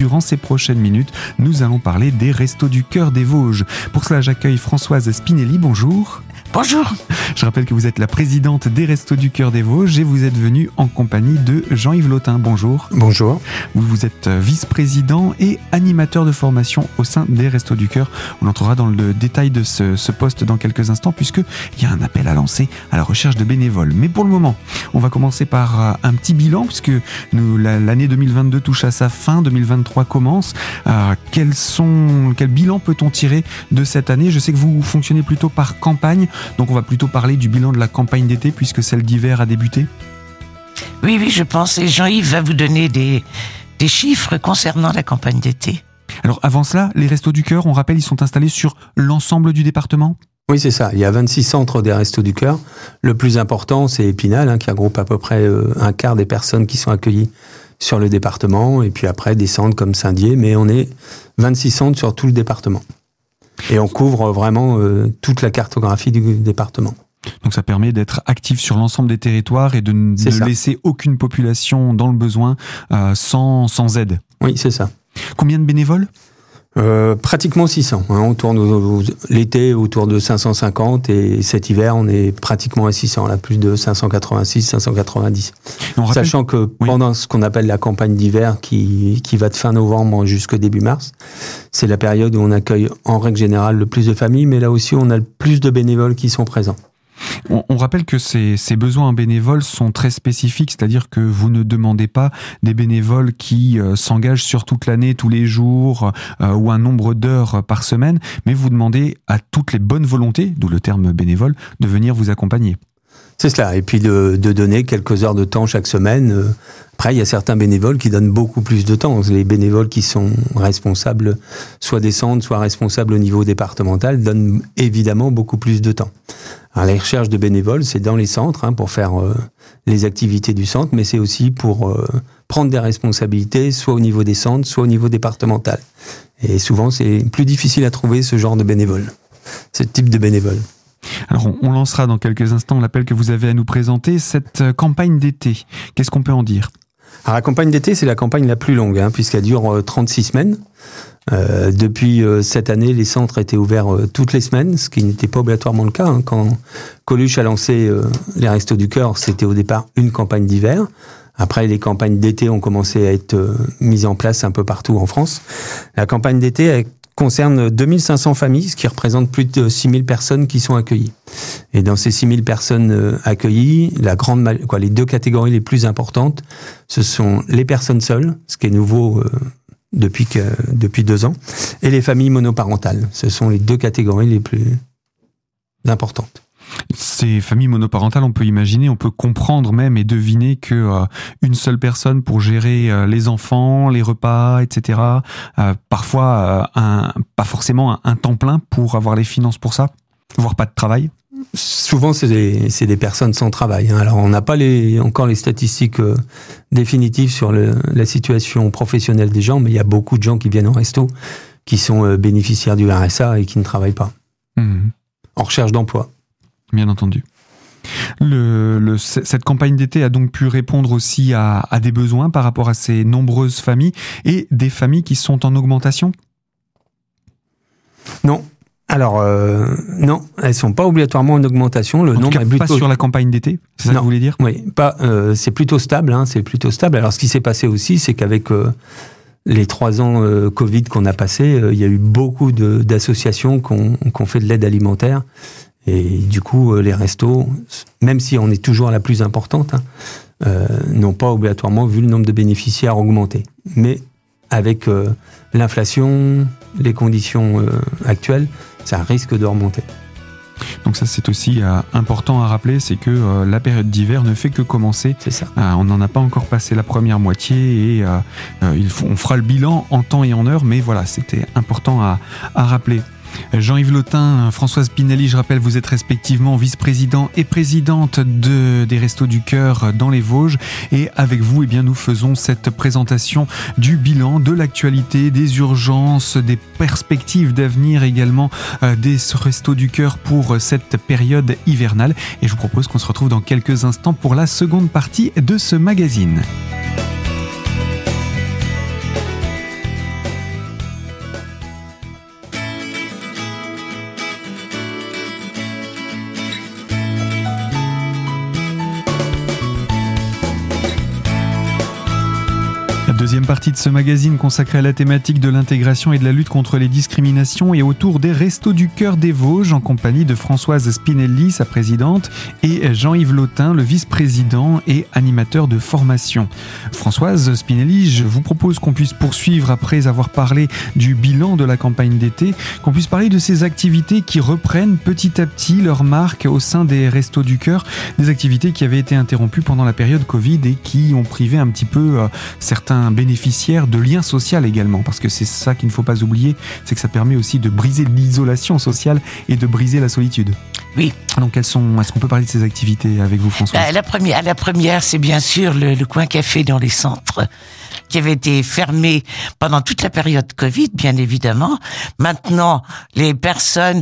Durant ces prochaines minutes, nous allons parler des Restos du Cœur des Vosges. Pour cela, j'accueille Françoise Spinelli. Bonjour. Bonjour. Je rappelle que vous êtes la présidente des Restos du Cœur des Vosges et vous êtes venue en compagnie de Jean-Yves Lotin. Bonjour. Bonjour. Vous, vous êtes vice-président et animateur de formation au sein des Restos du Cœur. On entrera dans le détail de ce, poste dans quelques instants puisqu'il y a un appel à lancer à la recherche de bénévoles. Mais pour le moment, on va commencer par euh, un petit bilan puisque l'année 2022 touche à sa fin, 2023 commence. Euh, quels sont, quel bilan peut-on tirer de cette année? Je sais que vous fonctionnez plutôt par campagne. Donc on va plutôt parler du bilan de la campagne d'été puisque celle d'hiver a débuté. Oui, oui, je pense. Et Jean-Yves va vous donner des, des chiffres concernant la campagne d'été. Alors avant cela, les Restos du Cœur, on rappelle, ils sont installés sur l'ensemble du département oui, c'est ça. Il y a 26 centres des Restos du Cœur. Le plus important, c'est Épinal, hein, qui regroupe à peu près euh, un quart des personnes qui sont accueillies sur le département. Et puis après, des centres comme Saint-Dié. Mais on est 26 centres sur tout le département. Et on couvre vraiment euh, toute la cartographie du département. Donc ça permet d'être actif sur l'ensemble des territoires et de ne laisser aucune population dans le besoin euh, sans, sans aide. Oui, c'est ça. Combien de bénévoles? Euh, pratiquement 600. Hein. On tourne l'été autour de 550 et cet hiver on est pratiquement à 600, là plus de 586, 590. Sachant que pendant ce qu'on appelle la campagne d'hiver qui, qui va de fin novembre jusqu'au début mars, c'est la période où on accueille en règle générale le plus de familles, mais là aussi on a le plus de bénévoles qui sont présents. On, rappelle que ces, besoins bénévoles sont très spécifiques, c'est-à-dire que vous ne demandez pas des bénévoles qui euh, s'engagent sur toute l'année, tous les jours, euh, ou un nombre d'heures par semaine, mais vous demandez à toutes les bonnes volontés, d'où le terme bénévole, de venir vous accompagner. C'est cela. Et puis de, donner quelques heures de temps chaque semaine. Euh, après, il y a certains bénévoles qui donnent beaucoup plus de temps. Les bénévoles qui sont responsables, soit des centres, soit responsables au niveau départemental, donnent évidemment beaucoup plus de temps. Alors, la recherche de bénévoles, c'est dans les centres hein, pour faire euh, les activités du centre, mais c'est aussi pour euh, prendre des responsabilités, soit au niveau des centres, soit au niveau départemental. Et souvent, c'est plus difficile à trouver ce genre de bénévoles, ce type de bénévoles. Alors on, lancera dans quelques instants l'appel que vous avez à nous présenter, cette euh, campagne d'été. Qu'est-ce qu'on peut en dire? Alors la campagne d'été, c'est la campagne la plus longue, hein, puisqu'elle dure 36 euh, semaines. Euh, depuis cette année, les centres étaient ouverts toutes les semaines, ce qui n'était pas obligatoirement le cas. Hein. Quand Coluche a lancé les Restos du Cœur, c'était au départ une campagne d'hiver. Après, les campagnes d'été ont commencé à être mises en place un peu partout en France. La campagne d'été concerne 2500 familles, ce qui représente plus de 6000 personnes qui sont accueillies. Et dans ces 6000 personnes euh, accueillies, la grande, quoi, les deux catégories les plus importantes, ce sont les personnes seules, ce qui est nouveau euh, depuis, que, depuis deux ans, et les familles monoparentales. Ce sont les deux catégories les plus importantes. Ces familles monoparentales, on peut imaginer, on peut comprendre même et deviner que euh, une seule personne pour gérer euh, les enfants, les repas, etc. Euh, parfois, un, pas forcément un, temps plein pour avoir les finances pour ça, voire pas de travail. Souvent, c'est des, des, personnes sans travail. Hein. Alors, on n'a pas les, encore les statistiques définitives sur le, la situation professionnelle des gens, mais il y a beaucoup de gens qui viennent au resto qui sont bénéficiaires du RSA et qui ne travaillent pas. Mmh. En recherche d'emploi bien entendu. Le, cette campagne d'été a donc pu répondre aussi à, des besoins par rapport à ces nombreuses familles et des familles qui sont en augmentation? Non. Alors, euh, non, elles sont pas obligatoirement en augmentation. Le nombre est plutôt... pas sur la campagne d'été, c'est ça que vous voulez dire? Oui, pas. Euh, c'est plutôt stable. Hein, c'est plutôt stable. Alors, ce qui s'est passé aussi, c'est qu'avec euh, les trois ans Covid qu'on a passé, il y a eu beaucoup d'associations qui ont fait de l'aide alimentaire et du coup, euh, les restos, même si on est toujours la plus importante, hein, euh, n'ont pas obligatoirement vu le nombre de bénéficiaires augmenter. Mais avec euh, l'inflation, les conditions actuelles, ça risque de remonter. Donc ça c'est aussi important à rappeler, c'est que la période d'hiver ne fait que commencer. C'est ça. on n'en a pas encore passé la première moitié et on fera le bilan en temps et en heure, mais voilà, c'était important à rappeler. Jean-Yves Lotin, Françoise Pinelli, je rappelle, vous êtes respectivement vice-président et présidente de, des Restos du Cœur dans les Vosges. Et avec vous, eh bien, nous faisons cette présentation du bilan, de l'actualité, des urgences, des perspectives d'avenir également euh, des Restos du Cœur pour cette période hivernale. Et je vous propose qu'on se retrouve dans quelques instants pour la seconde partie de ce magazine. Deuxième partie de ce magazine consacré à la thématique de l'intégration et de la lutte contre les discriminations et autour des Restos du Cœur des Vosges en compagnie de Françoise Spinelli, sa présidente, et Jean-Yves Lautin, le vice-président et animateur de formation. Françoise Spinelli, je vous propose qu'on puisse poursuivre après avoir parlé du bilan de la campagne d'été, qu'on puisse parler de ces activités qui reprennent petit à petit leur marque au sein des Restos du Cœur, des activités qui avaient été interrompues pendant la période Covid et qui ont privé un petit peu euh, certains bénéficiaires de liens sociaux également, parce que c'est ça qu'il ne faut pas oublier, c'est que ça permet aussi de briser l'isolation sociale et de briser la solitude. Oui. Donc, quelles sont Est-ce qu'on peut parler de ces activités avec vous, François La première, la première, c'est bien sûr le, le coin café dans les centres qui avait été fermé pendant toute la période Covid, bien évidemment. Maintenant, les personnes